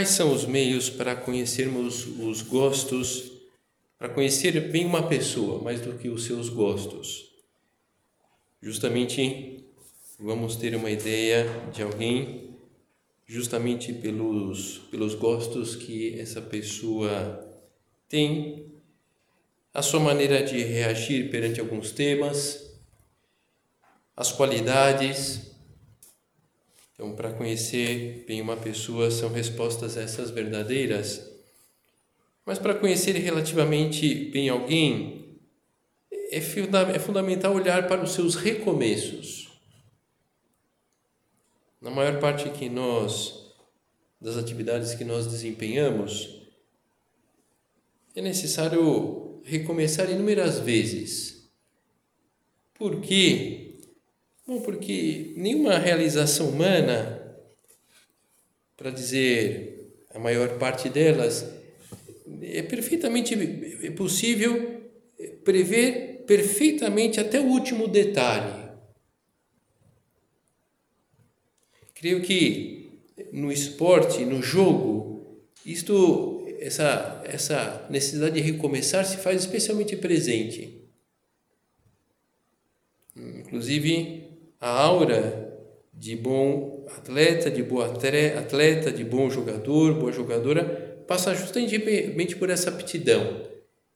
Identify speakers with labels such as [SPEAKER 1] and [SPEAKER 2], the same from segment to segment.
[SPEAKER 1] Quais são os meios para conhecermos os gostos, para conhecer bem uma pessoa mais do que os seus gostos? Justamente vamos ter uma ideia de alguém justamente pelos pelos gostos que essa pessoa tem, a sua maneira de reagir perante alguns temas, as qualidades então, para conhecer bem uma pessoa, são respostas essas verdadeiras. Mas para conhecer relativamente bem alguém, é, é fundamental olhar para os seus recomeços. Na maior parte que nós das atividades que nós desempenhamos, é necessário recomeçar inúmeras vezes. Por quê? Bom, porque nenhuma realização humana, para dizer a maior parte delas, é perfeitamente é possível prever perfeitamente até o último detalhe. Creio que no esporte, no jogo, isto essa essa necessidade de recomeçar se faz especialmente presente. Inclusive, a aura de bom atleta, de boa atleta, de bom jogador, boa jogadora, passa justamente por essa aptidão,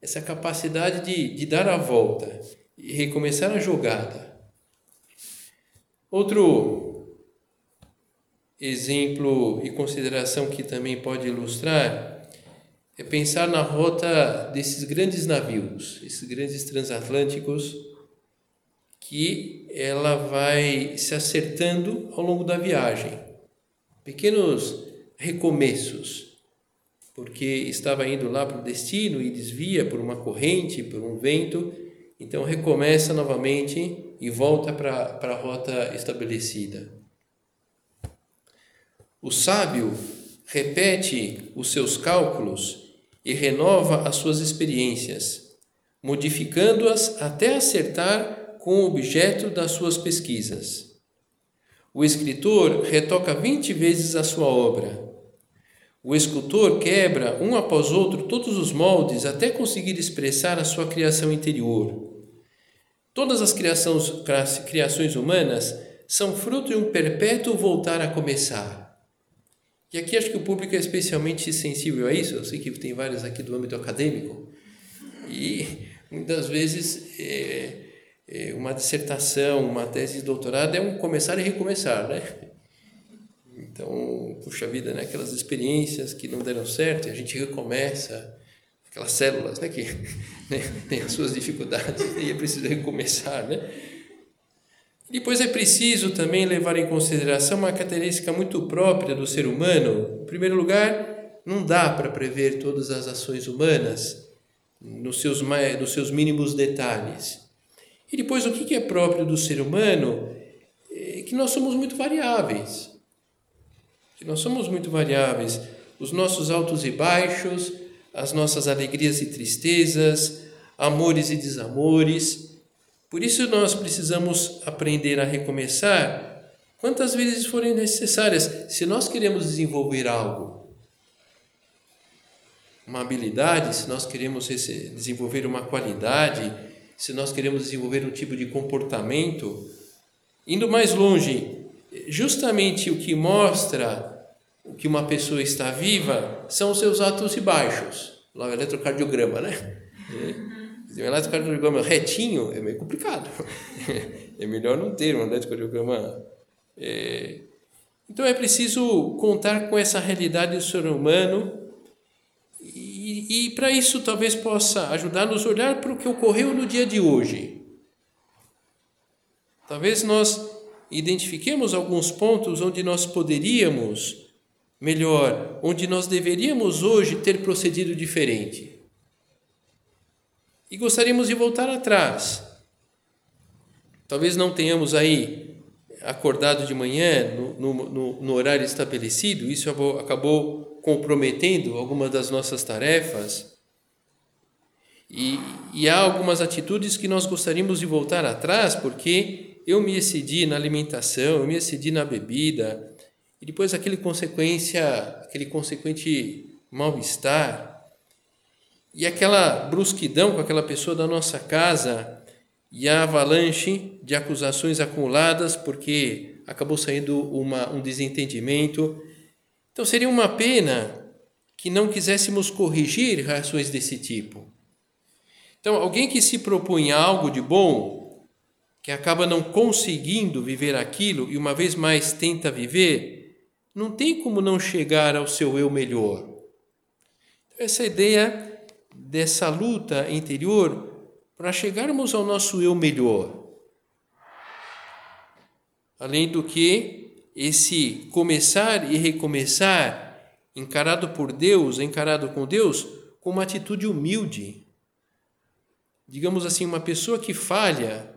[SPEAKER 1] essa capacidade de, de dar a volta e recomeçar a jogada. Outro exemplo e consideração que também pode ilustrar é pensar na rota desses grandes navios, esses grandes transatlânticos que ela vai se acertando ao longo da viagem. Pequenos recomeços, porque estava indo lá para o destino e desvia por uma corrente, por um vento, então recomeça novamente e volta para, para a rota estabelecida. O sábio repete os seus cálculos e renova as suas experiências, modificando-as até acertar com o objeto das suas pesquisas. O escritor retoca 20 vezes a sua obra. O escultor quebra um após outro todos os moldes até conseguir expressar a sua criação interior. Todas as criações, humanas são fruto de um perpétuo voltar a começar. E aqui acho que o público é especialmente sensível a isso. Eu sei que tem vários aqui do âmbito acadêmico. E muitas vezes é, uma dissertação, uma tese de doutorado é um começar e recomeçar, né? Então, puxa vida, né? aquelas experiências que não deram certo e a gente recomeça, aquelas células né? que né? têm as suas dificuldades e é preciso recomeçar, né? Depois é preciso também levar em consideração uma característica muito própria do ser humano. Em primeiro lugar, não dá para prever todas as ações humanas nos seus, nos seus mínimos detalhes. E depois, o que é próprio do ser humano? É que nós somos muito variáveis. Que nós somos muito variáveis. Os nossos altos e baixos, as nossas alegrias e tristezas, amores e desamores. Por isso, nós precisamos aprender a recomeçar quantas vezes forem necessárias. Se nós queremos desenvolver algo, uma habilidade, se nós queremos desenvolver uma qualidade, se nós queremos desenvolver um tipo de comportamento, indo mais longe, justamente o que mostra o que uma pessoa está viva são os seus altos e baixos. Lá o eletrocardiograma, né? É. Um eletrocardiograma retinho é meio complicado. É melhor não ter um eletrocardiograma. É... Então é preciso contar com essa realidade do ser humano e, para isso talvez possa ajudar-nos a olhar para o que ocorreu no dia de hoje. Talvez nós identifiquemos alguns pontos onde nós poderíamos melhor, onde nós deveríamos hoje ter procedido diferente. E gostaríamos de voltar atrás. Talvez não tenhamos aí acordado de manhã no, no, no horário estabelecido, isso acabou comprometendo algumas das nossas tarefas. E, e há algumas atitudes que nós gostaríamos de voltar atrás, porque eu me excedi na alimentação, eu me excedi na bebida, e depois aquele consequência, aquele consequente mal-estar e aquela brusquidão com aquela pessoa da nossa casa e a avalanche de acusações acumuladas porque acabou saindo uma, um desentendimento. Então seria uma pena que não quiséssemos corrigir reações desse tipo. Então, alguém que se propõe algo de bom, que acaba não conseguindo viver aquilo e uma vez mais tenta viver, não tem como não chegar ao seu eu melhor. Então, essa ideia dessa luta interior para chegarmos ao nosso eu melhor. Além do que, esse começar e recomeçar, encarado por Deus, encarado com Deus, com uma atitude humilde. Digamos assim, uma pessoa que falha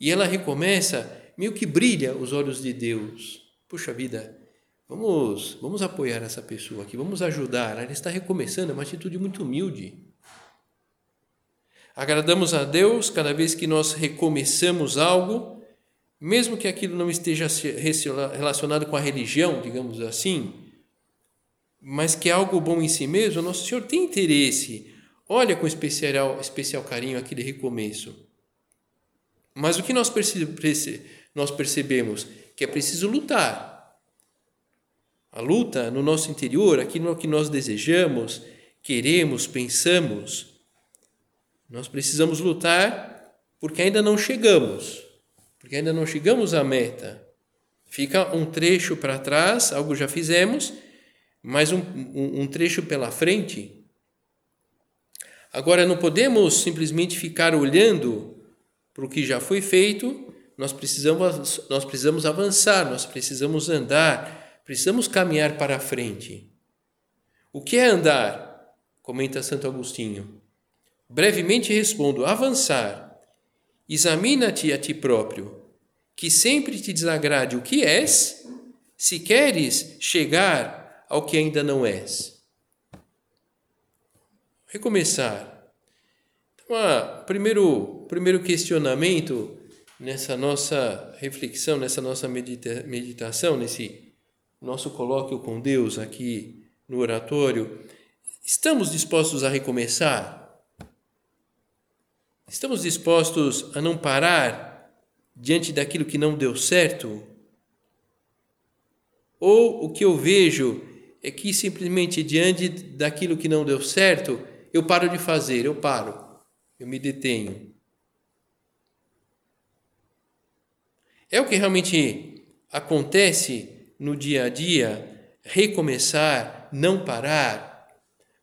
[SPEAKER 1] e ela recomeça, meio que brilha os olhos de Deus. Puxa vida, Vamos, vamos apoiar essa pessoa aqui, vamos ajudar. Ela está recomeçando, é uma atitude muito humilde. Agradamos a Deus cada vez que nós recomeçamos algo, mesmo que aquilo não esteja relacionado com a religião, digamos assim, mas que é algo bom em si mesmo, nosso Senhor tem interesse. Olha com especial, especial carinho aquele recomeço. Mas o que nós, perce, nós percebemos? Que é preciso lutar a luta no nosso interior, aquilo que nós desejamos, queremos, pensamos. Nós precisamos lutar porque ainda não chegamos, porque ainda não chegamos à meta. Fica um trecho para trás, algo já fizemos, mas um, um, um trecho pela frente. Agora, não podemos simplesmente ficar olhando para o que já foi feito, nós precisamos, nós precisamos avançar, nós precisamos andar, Precisamos caminhar para a frente. O que é andar? Comenta Santo Agostinho. Brevemente respondo: avançar. Examina-te a ti próprio, que sempre te desagrade o que és, se queres chegar ao que ainda não és. Recomeçar. Então, ah, primeiro, primeiro questionamento nessa nossa reflexão, nessa nossa medita meditação, nesse nosso colóquio com Deus aqui no oratório, estamos dispostos a recomeçar? Estamos dispostos a não parar diante daquilo que não deu certo? Ou o que eu vejo é que simplesmente diante daquilo que não deu certo, eu paro de fazer, eu paro, eu me detenho. É o que realmente acontece no dia a dia, recomeçar, não parar,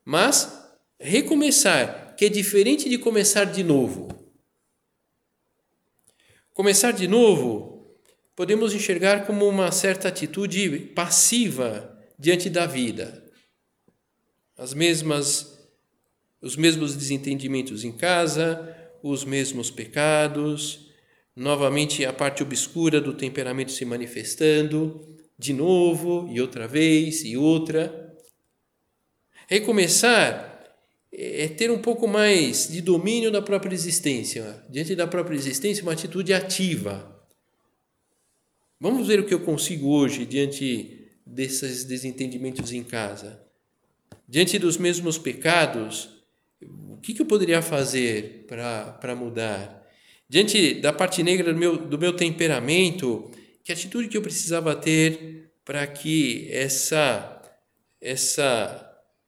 [SPEAKER 1] mas recomeçar, que é diferente de começar de novo. Começar de novo, podemos enxergar como uma certa atitude passiva diante da vida. As mesmas os mesmos desentendimentos em casa, os mesmos pecados, novamente a parte obscura do temperamento se manifestando, de novo e outra vez e outra. Recomeçar é ter um pouco mais de domínio da própria existência. Diante da própria existência, uma atitude ativa. Vamos ver o que eu consigo hoje diante desses desentendimentos em casa. Diante dos mesmos pecados, o que, eu poderia fazer para mudar? Diante da parte negra do meu, do meu temperamento, que atitude que eu precisava ter para que essa essa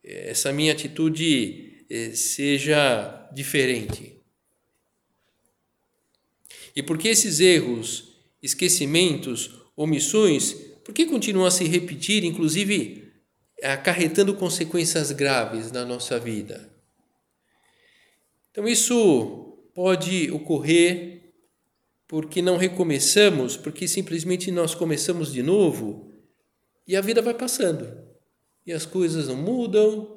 [SPEAKER 1] essa minha atitude seja diferente. E por que esses erros, esquecimentos, omissões, por que continuam a se repetir, inclusive acarretando consequências graves na nossa vida? Então, isso pode ocorrer porque não recomeçamos, porque simplesmente nós começamos de novo e a vida vai passando. E as coisas não mudam,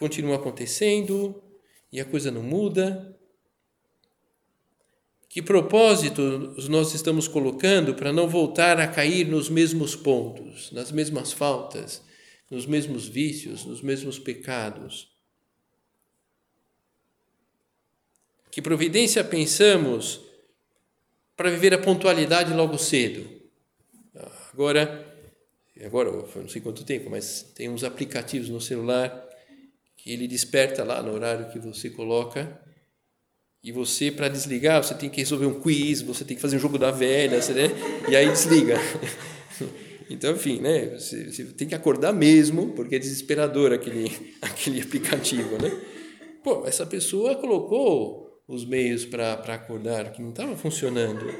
[SPEAKER 1] continuam acontecendo e a coisa não muda. Que propósitos nós estamos colocando para não voltar a cair nos mesmos pontos, nas mesmas faltas, nos mesmos vícios, nos mesmos pecados? Que providência pensamos para viver a pontualidade logo cedo? Agora, agora, não sei quanto tempo, mas tem uns aplicativos no celular que ele desperta lá no horário que você coloca e você, para desligar, você tem que resolver um quiz, você tem que fazer um jogo da velha, né? e aí desliga. Então, enfim, né? Você, você, tem que acordar mesmo, porque é desesperador aquele, aquele aplicativo, né? Pô, essa pessoa colocou os meios para acordar, que não estava funcionando.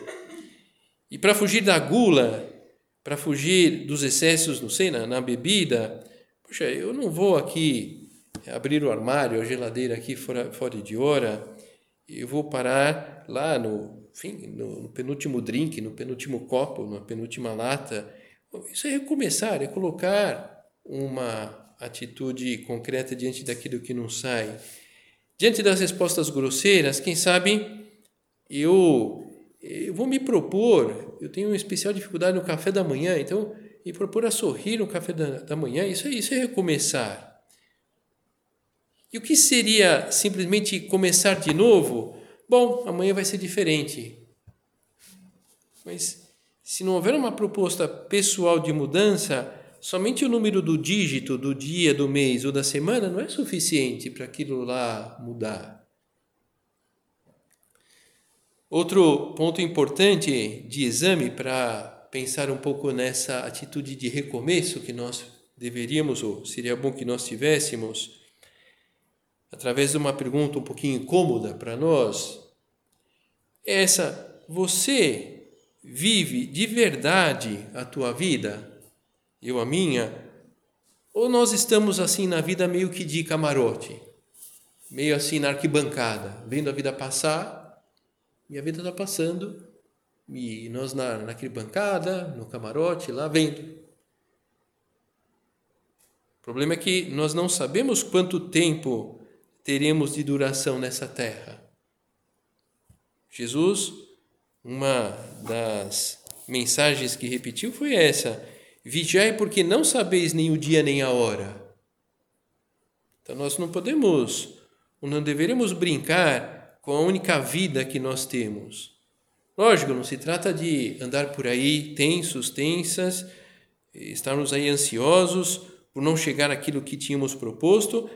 [SPEAKER 1] E para fugir da gula, para fugir dos excessos, não sei, na, na bebida, poxa, eu não vou aqui abrir o armário, a geladeira aqui fora, fora de hora, eu vou parar lá no, enfim, no, no penúltimo drink, no penúltimo copo, na penúltima lata. Isso é recomeçar, é colocar uma atitude concreta diante daquilo que não sai. Diante das respostas grosseiras, quem sabe eu, eu vou me propor, eu tenho uma especial dificuldade no café da manhã, então me propor a sorrir no café da, da manhã, isso, é, isso é recomeçar. E o que seria simplesmente começar de novo? Bom, amanhã vai ser diferente. Mas se não houver uma proposta pessoal de mudança, somente o número do dígito do dia, do mês ou da semana não é suficiente para aquilo lá mudar. Outro ponto importante de exame para pensar um pouco nessa atitude de recomeço que nós deveríamos, ou seria bom que nós tivéssemos, através de uma pergunta um pouquinho incômoda para nós, é essa: você vive de verdade a tua vida, eu a minha, ou nós estamos assim na vida meio que de camarote, meio assim na arquibancada, vendo a vida passar, e a vida está passando, e nós na, na arquibancada, no camarote, lá vendo. O problema é que nós não sabemos quanto tempo teremos de duração nessa terra. Jesus, uma das mensagens que repetiu foi essa: vigiai porque não sabeis nem o dia nem a hora. Então nós não podemos, não deveremos brincar com a única vida que nós temos. Lógico, não se trata de andar por aí tensos, tensas, estarmos aí ansiosos por não chegar àquilo que tínhamos proposto,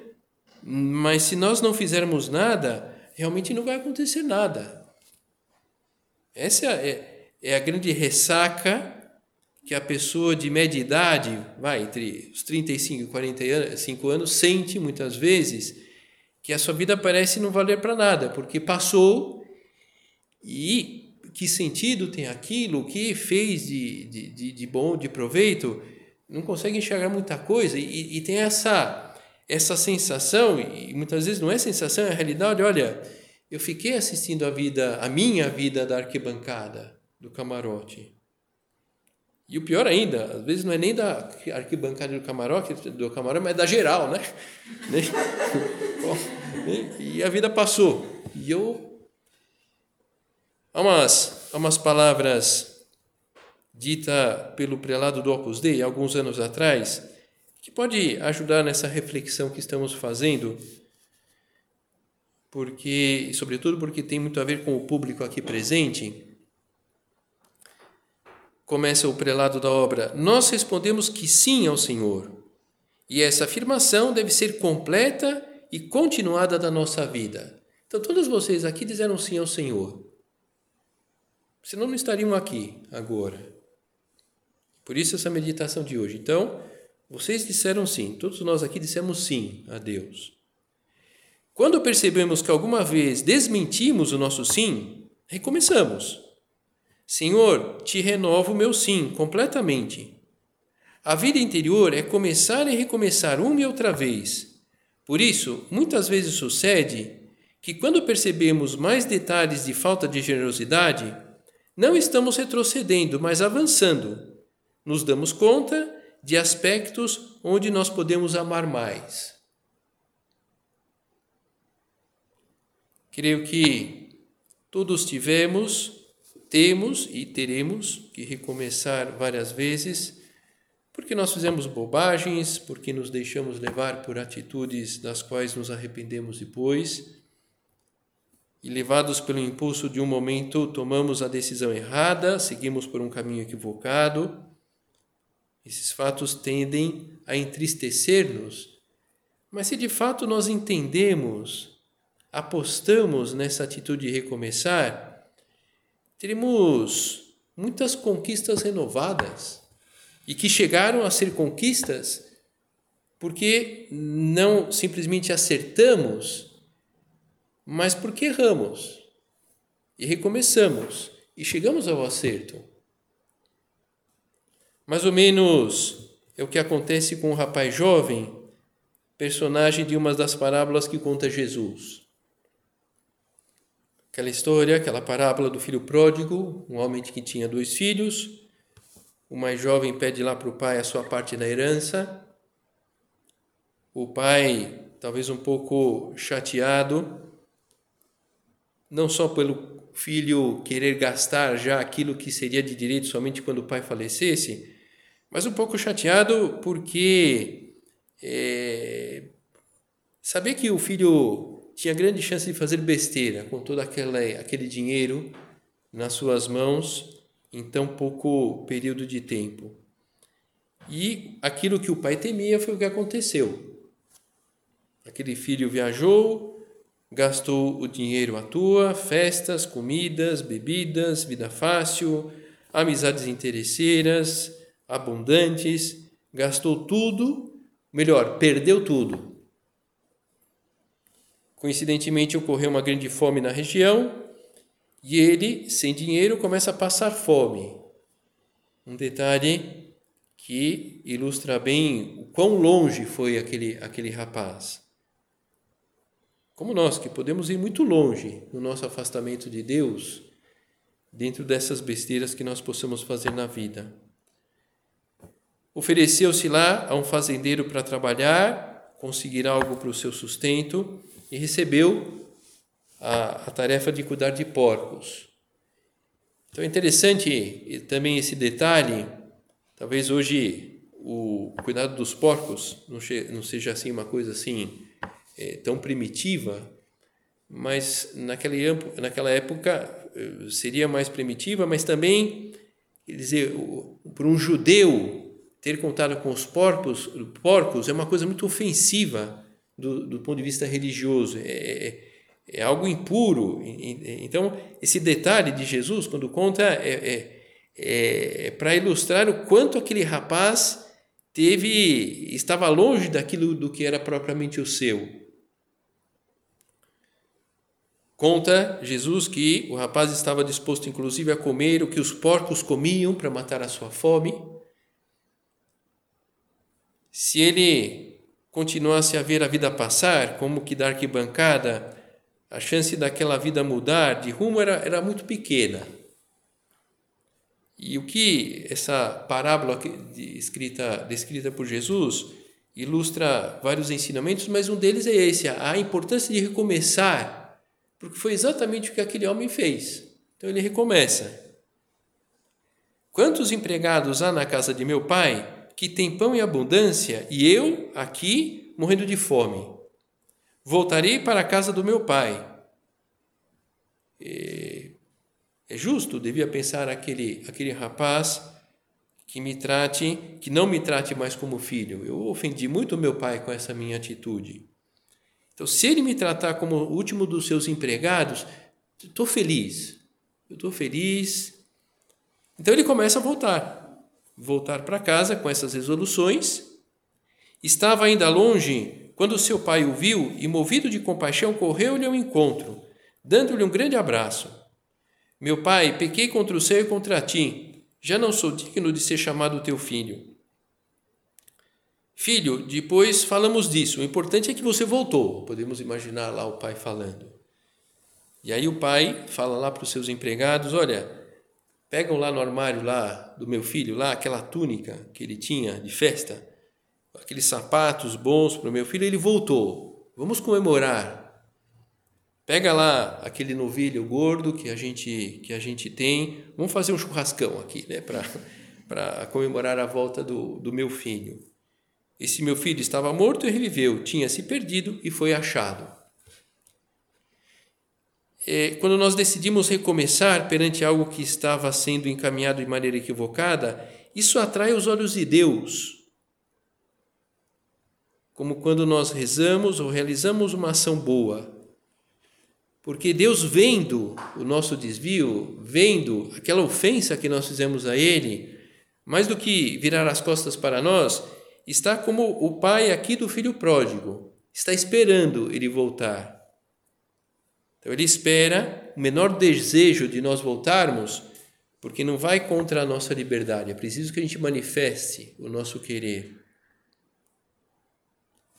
[SPEAKER 1] mas se nós não fizermos nada, realmente não vai acontecer nada. Essa é, é a grande ressaca que a pessoa de média idade, vai entre os 35 e 45 anos, sente muitas vezes que a sua vida parece não valer para nada, porque passou e que sentido tem aquilo, o que fez de, de, de, bom, de proveito, não consegue enxergar muita coisa e, e tem essa essa sensação, e muitas vezes não é sensação, é realidade, olha, eu fiquei assistindo a vida, a minha vida da arquibancada, do camarote. E o pior ainda, às vezes não é nem da arquibancada do camarote, do camarote, mas da geral, né? e a vida passou. E eu há umas, há umas palavras ditas pelo prelado do Opus Dei alguns anos atrás, pode ajudar nessa reflexão que estamos fazendo, porque, sobretudo porque tem muito a ver com o público aqui presente. Começa o prelado da obra: Nós respondemos que sim ao Senhor. E essa afirmação deve ser completa e continuada da nossa vida. Então, todos vocês aqui disseram sim ao Senhor. Senão não estariam aqui agora. Por isso essa meditação de hoje. Então, Vocês disseram sim, todos nós aqui dissemos sim a Deus. Quando percebemos que alguma vez desmentimos o nosso sim, recomeçamos. Senhor, te renovo o meu sim completamente. A vida interior é começar e recomeçar uma e outra vez. Por isso, muitas vezes sucede que, quando percebemos mais detalhes de falta de generosidade, não estamos retrocedendo, mas avançando. Nos damos conta de aspectos onde nós podemos amar mais. Creio que todos tivemos, temos e teremos que recomeçar várias vezes porque nós fizemos bobagens, porque nos deixamos levar por atitudes das quais nos arrependemos depois, e levados pelo impulso de um momento, tomamos a decisão errada, seguimos por um caminho equivocado. Esses fatos tendem a entristecer-nos, mas se de fato nós entendemos, apostamos nessa atitude de recomeçar, teremos muitas conquistas renovadas e que chegaram a ser conquistas porque não simplesmente acertamos, mas porque erramos e recomeçamos e chegamos ao acerto. Mais ou menos é o que acontece com o rapaz jovem, personagem de uma das parábolas que conta Jesus. Aquela história, aquela parábola do filho pródigo, um homem que tinha dois filhos, o mais jovem pede lá para o pai a sua parte da herança. O pai, talvez um pouco chateado, não só pelo filho querer gastar já aquilo que seria de direito somente quando o pai falecesse, mas um pouco chateado porque é, saber que o filho tinha grande chance de fazer besteira com todo aquele, aquele dinheiro nas suas mãos em tão pouco período de tempo. E aquilo que o pai temia foi o que aconteceu. Aquele filho viajou, gastou o dinheiro à toa, festas, comidas, bebidas, vida fácil, amizades interesseiras, abundantes, gastou tudo, melhor, perdeu tudo. Coincidentemente ocorreu uma grande fome na região e ele, sem dinheiro, começa a passar fome. Um detalhe que ilustra bem o quão longe foi aquele, aquele rapaz. Como nós, que podemos ir muito longe no nosso afastamento de Deus, dentro dessas besteiras que nós possamos fazer na vida. Ofereceu-se lá a um fazendeiro para trabalhar, conseguir algo para o seu sustento e recebeu a, a tarefa de cuidar de porcos. Então é interessante também esse detalhe, talvez hoje o cuidado dos porcos não, seja assim uma coisa assim é, tão primitiva, mas naquela, naquela época eh, seria mais primitiva, mas também, quer dizer, para um judeu ter contato com os porcos, porcos é uma coisa muito ofensiva do, do ponto de vista religioso. É, é é algo impuro. Então, esse detalhe de Jesus, quando conta, é, é, é, é para ilustrar o quanto aquele rapaz teve estava longe daquilo do que era propriamente o seu. Conta Jesus que o rapaz estava disposto, inclusive, a comer o que os porcos comiam para matar a sua fome. Se ele continuasse a ver a vida passar, como que da arquibancada a chance daquela vida mudar de rumo era, era muito pequena. E o que essa parábola escrita, descrita por Jesus ilustra vários ensinamentos, mas um deles é esse, a importância de recomeçar, porque foi exatamente o que aquele homem fez. Então ele recomeça. Quantos empregados há na casa de meu pai que tem pão em abundância e eu aqui morrendo de fome? Voltarei para a casa do meu pai. É, é justo, devia pensar aquele, aquele rapaz que me trate, que não me trate mais como filho. Eu ofendi muito meu pai com essa minha atitude. Então, se ele me tratar como o último dos seus empregados, estou feliz. Eu estou feliz. Então ele começa a voltar, voltar para casa com essas resoluções Estava ainda longe quando seu pai o viu e, movido de compaixão, correu-lhe ao encontro, dando-lhe um grande abraço. Meu pai, pequei contra o céu e contra ti, já não sou digno de ser chamado teu filho. Filho, depois falamos disso. O importante é que você voltou. Podemos imaginar lá o pai falando. E aí o pai fala lá para os seus empregados: Olha, pegam lá no armário lá do meu filho, lá aquela túnica que ele tinha de festa, aqueles sapatos bons para o meu filho. Ele voltou. Vamos comemorar. Pega lá aquele novilho gordo que a gente que a gente tem. Vamos fazer um churrascão aqui, né, para para comemorar a volta do, do meu filho. Esse meu filho estava morto e reviveu, tinha se perdido e foi achado. É, quando nós decidimos recomeçar perante algo que estava sendo encaminhado de maneira equivocada, isso atrai os olhos de Deus. Como quando nós rezamos ou realizamos uma ação boa. Porque Deus, vendo o nosso desvio, vendo aquela ofensa que nós fizemos a Ele, mais do que virar as costas para nós, está como o pai aqui do filho pródigo, está esperando ele voltar. Então ele espera o menor desejo de nós voltarmos, porque não vai contra a nossa liberdade, é preciso que a gente manifeste o nosso querer.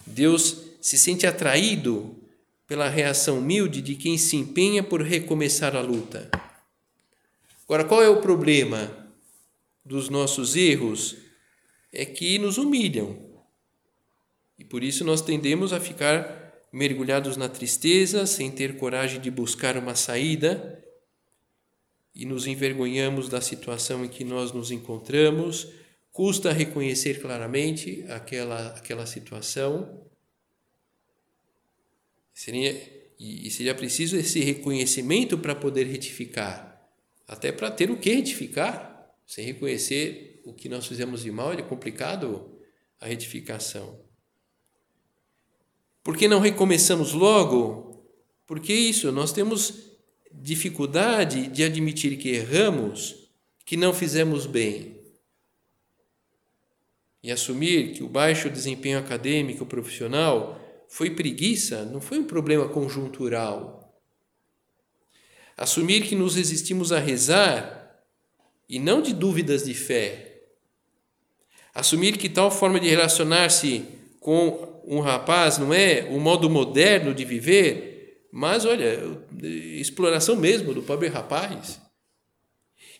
[SPEAKER 1] Deus se sente atraído pela reação humilde de quem se empenha por recomeçar a luta. Agora, qual é o problema dos nossos erros? é que nos humilham. E por isso nós tendemos a ficar mergulhados na tristeza, sem ter coragem de buscar uma saída, e nos envergonhamos da situação em que nós nos encontramos, custa reconhecer claramente aquela, aquela situação. Seria, e seria preciso esse reconhecimento para poder retificar, até para ter o que retificar, sem reconhecer o que nós fizemos de mal, é complicado a retificação. Por que não recomeçamos logo? Porque isso, nós temos dificuldade de admitir que erramos, que não fizemos bem. E assumir que o baixo desempenho acadêmico profissional foi preguiça, não foi um problema conjuntural. Assumir que nos resistimos a rezar e não de dúvidas de fé, Assumir que tal forma de relacionar-se com um rapaz não é o modo moderno de viver, mas olha, exploração mesmo do pobre rapaz.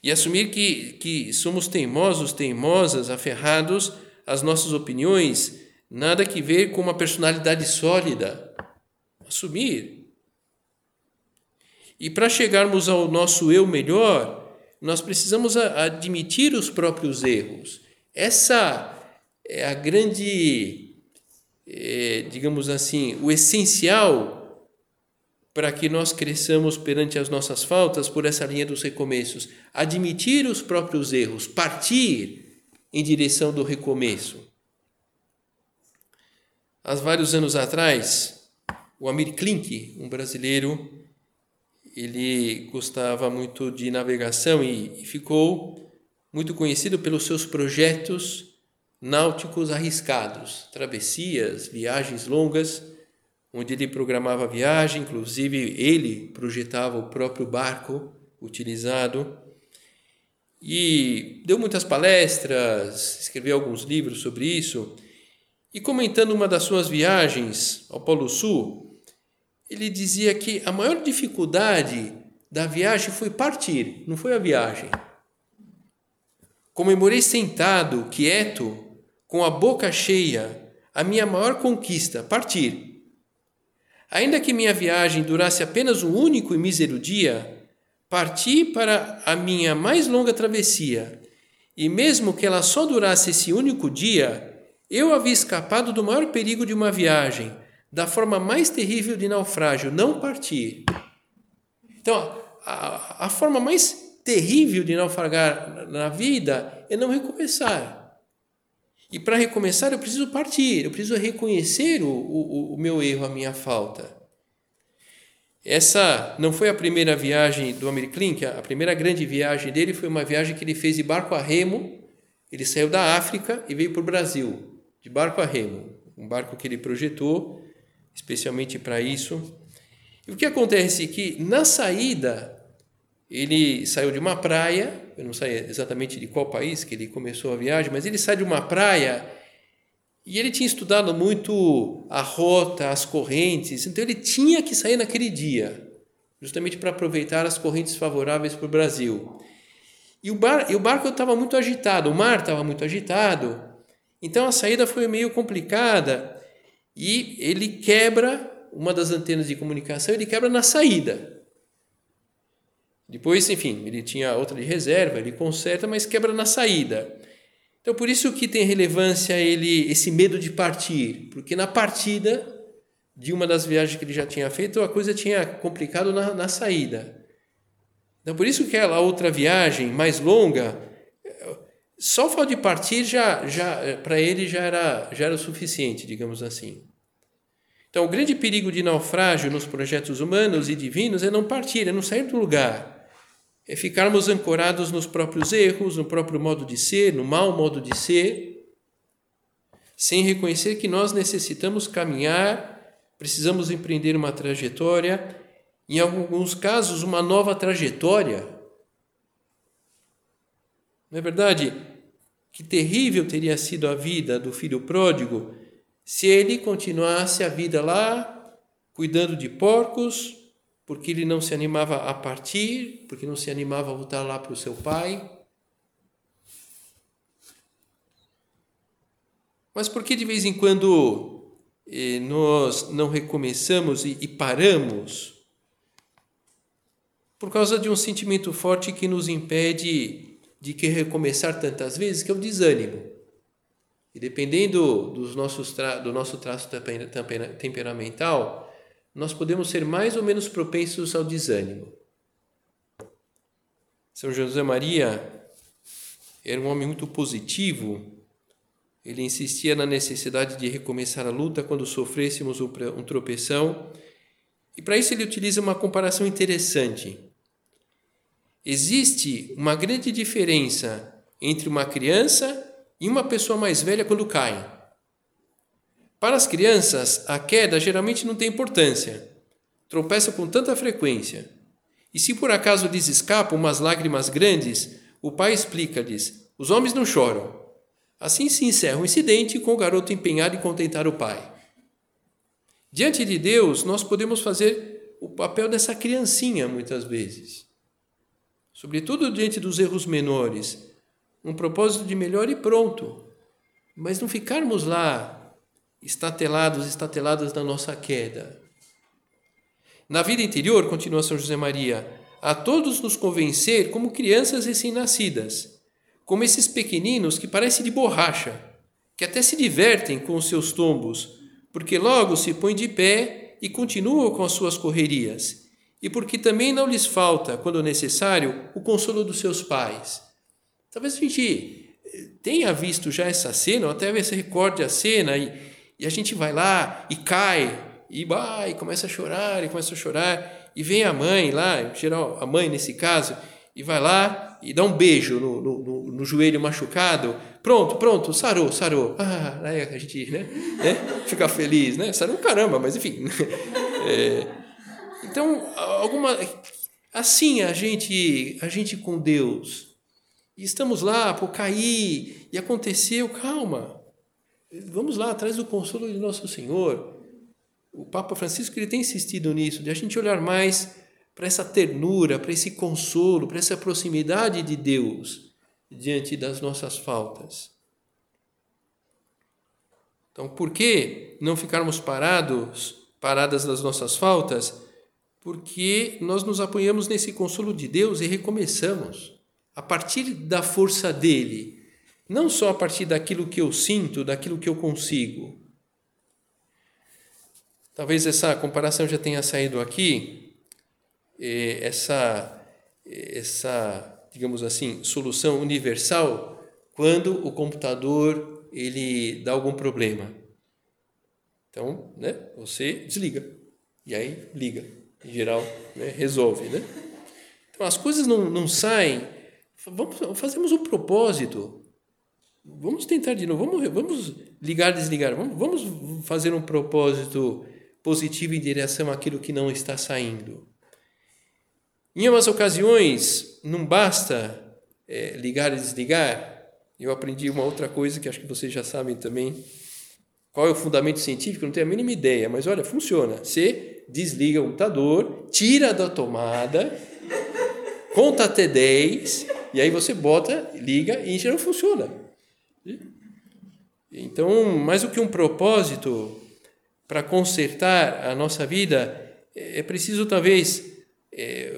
[SPEAKER 1] E assumir que, que somos teimosos, teimosas, aferrados às nossas opiniões, nada que ver com uma personalidade sólida. Assumir. E para chegarmos ao nosso eu melhor, nós precisamos admitir os próprios erros essa é a grande, é, digamos assim, o essencial para que nós cresçamos perante as nossas faltas por essa linha dos recomeços. Admitir os próprios erros, partir em direção do recomeço. Há vários anos atrás, o Amir Klink, um brasileiro, ele gostava muito de navegação e, ficou muito conhecido pelos seus projetos náuticos arriscados, travessias, viagens longas, onde ele programava a viagem, inclusive ele projetava o próprio barco utilizado. E deu muitas palestras, escreveu alguns livros sobre isso. E comentando uma das suas viagens ao Polo Sul, ele dizia que a maior dificuldade da viagem foi partir, não foi a viagem. Comemorei sentado, quieto, com a boca cheia, a minha maior conquista, partir. Ainda que minha viagem durasse apenas um único e mísero dia, parti para a minha mais longa travessia, e mesmo que ela só durasse esse único dia, eu havia escapado do maior perigo de uma viagem, da forma mais terrível de naufrágio, não partir. Então, a, a forma mais terrível de naufragar na vida é não recomeçar. E para recomeçar eu preciso partir, eu preciso reconhecer o, o, o meu erro, a minha falta. Essa não foi a primeira viagem do Amir Klink, a primeira grande viagem dele foi uma viagem que ele fez de barco a remo. Ele saiu da África e veio para o Brasil, de barco a remo, um barco que ele projetou especialmente para isso. E o que acontece é que na saída ele saiu de uma praia, eu não sei exatamente de qual país que ele começou a viagem, mas ele sai de uma praia e ele tinha estudado muito a rota, as correntes, então ele tinha que sair naquele dia, justamente para aproveitar as correntes favoráveis para o Brasil. E o, bar, e o barco estava muito agitado, o mar estava muito agitado, então a saída foi meio complicada e ele quebra uma das antenas de comunicação, ele quebra na saída. Depois, enfim, ele tinha outra de reserva, ele conserta, mas quebra na saída. Então, por isso que tem relevância ele esse medo de partir, porque na partida de uma das viagens que ele já tinha feito, a coisa tinha complicado na, na saída. Então, por isso que aquela outra viagem mais longa, só o fato de partir já, já para ele já era, já era o suficiente, digamos assim. Então, o grande perigo de naufrágio nos projetos humanos e divinos é não partir, é não sair do lugar é ficarmos ancorados nos próprios erros, no próprio modo de ser, no mau modo de ser, sem reconhecer que nós necessitamos caminhar, precisamos empreender uma trajetória, em alguns casos, uma nova trajetória. Não é verdade? Que terrível teria sido a vida do filho pródigo se ele continuasse a vida lá, cuidando de porcos, porque ele não se animava a partir, porque não se animava a voltar lá para o seu pai. Mas por que de vez em quando eh, nós não recomeçamos e, e paramos? Por causa de um sentimento forte que nos impede de que recomeçar tantas vezes, que é o desânimo. E dependendo dos nossos do nosso traço temperamental, nós podemos ser mais ou menos propensos ao desânimo. São José Maria era um homem muito positivo. Ele insistia na necessidade de recomeçar a luta quando sofrêssemos um tropeção. E para isso ele utiliza uma comparação interessante. Existe uma grande diferença entre uma criança e uma pessoa mais velha quando cai. Para as crianças, a queda geralmente não tem importância. Tropeçam com tanta frequência. E se por acaso lhes escapam umas lágrimas grandes, o pai explica-lhes: os homens não choram. Assim se encerra o incidente com o garoto empenhado em contentar o pai. Diante de Deus, nós podemos fazer o papel dessa criancinha muitas vezes. Sobretudo diante dos erros menores, um propósito de melhor e pronto. Mas não ficarmos lá estatelados, estateladas da nossa queda. Na vida interior, continua São José Maria, a todos nos convencer como crianças recém-nascidas, como esses pequeninos que parecem de borracha, que até se divertem com os seus tombos, porque logo se põem de pé e continuam com as suas correrias, e porque também não lhes falta, quando necessário, o consolo dos seus pais. Talvez a gente tenha visto já essa cena, ou até se recorde a cena e e a gente vai lá e cai, e, vai, e começa a chorar, e começa a chorar, e vem a mãe lá, geral, a mãe nesse caso, e vai lá e dá um beijo no, no, no joelho machucado. Pronto, pronto, sarou, sarou. Ah, aí a gente né, né, fica feliz, né? Sarou caramba, mas enfim. É, então, alguma assim a gente, a gente com Deus, e estamos lá, por cair, e aconteceu, calma. Vamos lá, atrás do consolo de Nosso Senhor. O Papa Francisco ele tem insistido nisso, de a gente olhar mais para essa ternura, para esse consolo, para essa proximidade de Deus diante das nossas faltas. Então, por que não ficarmos parados, paradas das nossas faltas? Porque nós nos apoiamos nesse consolo de Deus e recomeçamos a partir da força dele, não só a partir daquilo que eu sinto, daquilo que eu consigo. Talvez essa comparação já tenha saído aqui, essa, essa, digamos assim, solução universal quando o computador ele dá algum problema. Então, né, você desliga e aí liga, em geral, né, resolve, né? Então as coisas não, não saem. Vamos, fazemos um propósito vamos tentar de novo, vamos, vamos ligar, desligar, vamos, vamos fazer um propósito positivo em direção àquilo que não está saindo. Em umas ocasiões, não basta é, ligar e desligar. Eu aprendi uma outra coisa que acho que vocês já sabem também. Qual é o fundamento científico? Não tenho a mínima ideia, mas olha, funciona. Você desliga o computador, tira da tomada, conta até 10, e aí você bota, liga e já não funciona. Então, mais do que um propósito para consertar a nossa vida, é preciso talvez é,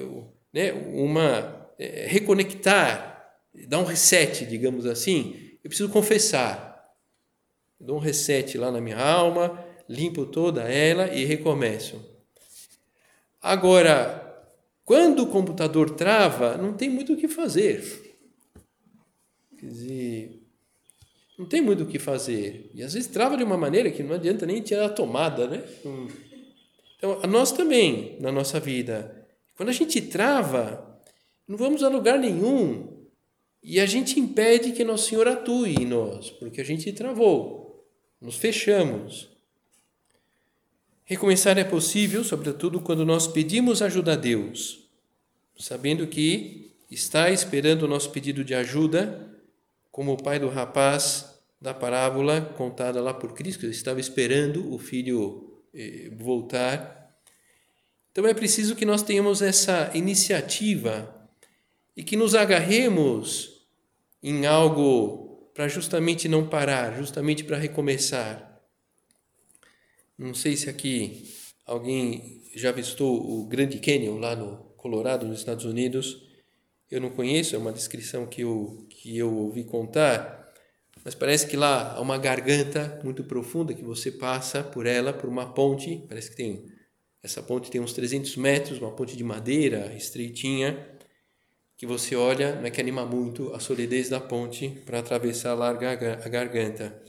[SPEAKER 1] né, uma é, reconectar, dar um reset, digamos assim. Eu preciso confessar. Eu dou um reset lá na minha alma, limpo toda ela e recomeço. Agora, quando o computador trava, não tem muito o que fazer. Quer dizer, não tem muito o que fazer. E às vezes trava de uma maneira que não adianta nem tirar a tomada, né? Então, nós também, na nossa vida, quando a gente trava, não vamos a lugar nenhum. E a gente impede que Nosso Senhor atue em nós, porque a gente travou, nos fechamos. Recomeçar é possível, sobretudo quando nós pedimos ajuda a Deus, sabendo que está esperando o nosso pedido de ajuda como o pai do rapaz da parábola contada lá por Cristo, que estava esperando o filho eh, voltar. Então é preciso que nós tenhamos essa iniciativa e que nos agarremos em algo para justamente não parar, justamente para recomeçar. Não sei se aqui alguém já visitou o Grande Canyon lá no Colorado, nos Estados Unidos. Eu não conheço, é uma descrição que eu, que eu ouvi contar, mas parece que lá há uma garganta muito profunda que você passa por ela, por uma ponte, parece que tem, essa ponte tem uns 300 metros, uma ponte de madeira estreitinha, que você olha, não é que anima muito a solidez da ponte para atravessar larga a garganta.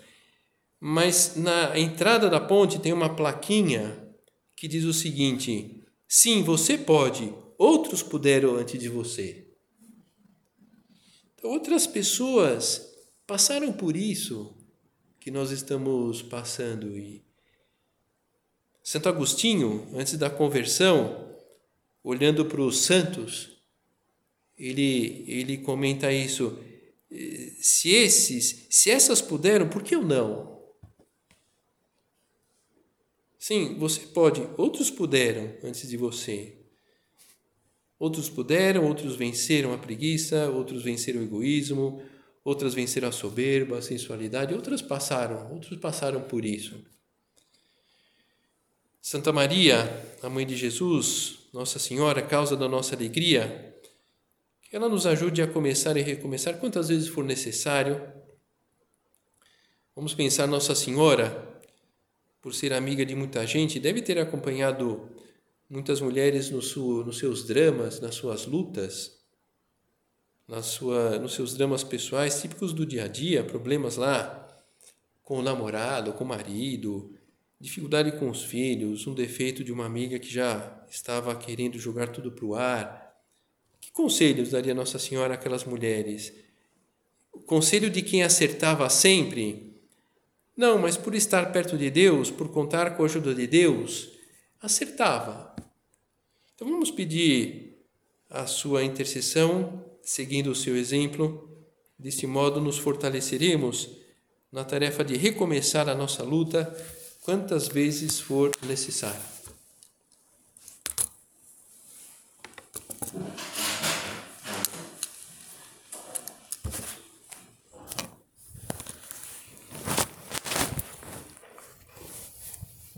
[SPEAKER 1] Mas na entrada da ponte tem uma plaquinha que diz o seguinte: sim, você pode, outros puderam antes de você. Outras pessoas passaram por isso que nós estamos passando. E Santo Agostinho, antes da conversão, olhando para os santos, ele, ele comenta isso. Se esses, se essas puderam, por que eu não? Sim, você pode, outros puderam antes de você. Outros puderam, outros venceram a preguiça, outros venceram o egoísmo, outras venceram a soberba, a sensualidade, outras passaram, outros passaram por isso. Santa Maria, a mãe de Jesus, Nossa Senhora, causa da nossa alegria, que ela nos ajude a começar e recomeçar quantas vezes for necessário. Vamos pensar Nossa Senhora, por ser amiga de muita gente, deve ter acompanhado muitas mulheres no seu, nos seus dramas, nas suas lutas, na sua, nos seus dramas pessoais típicos do dia a dia, problemas lá com o namorado, com o marido, dificuldade com os filhos, um defeito de uma amiga que já estava querendo jogar tudo para o ar. Que conselhos daria Nossa Senhora àquelas mulheres? O conselho de quem acertava sempre? Não, mas por estar perto de Deus, por contar com a ajuda de Deus, acertava. Então vamos pedir a sua intercessão, seguindo o seu exemplo. Deste modo, nos fortaleceremos na tarefa de recomeçar a nossa luta quantas vezes for necessário.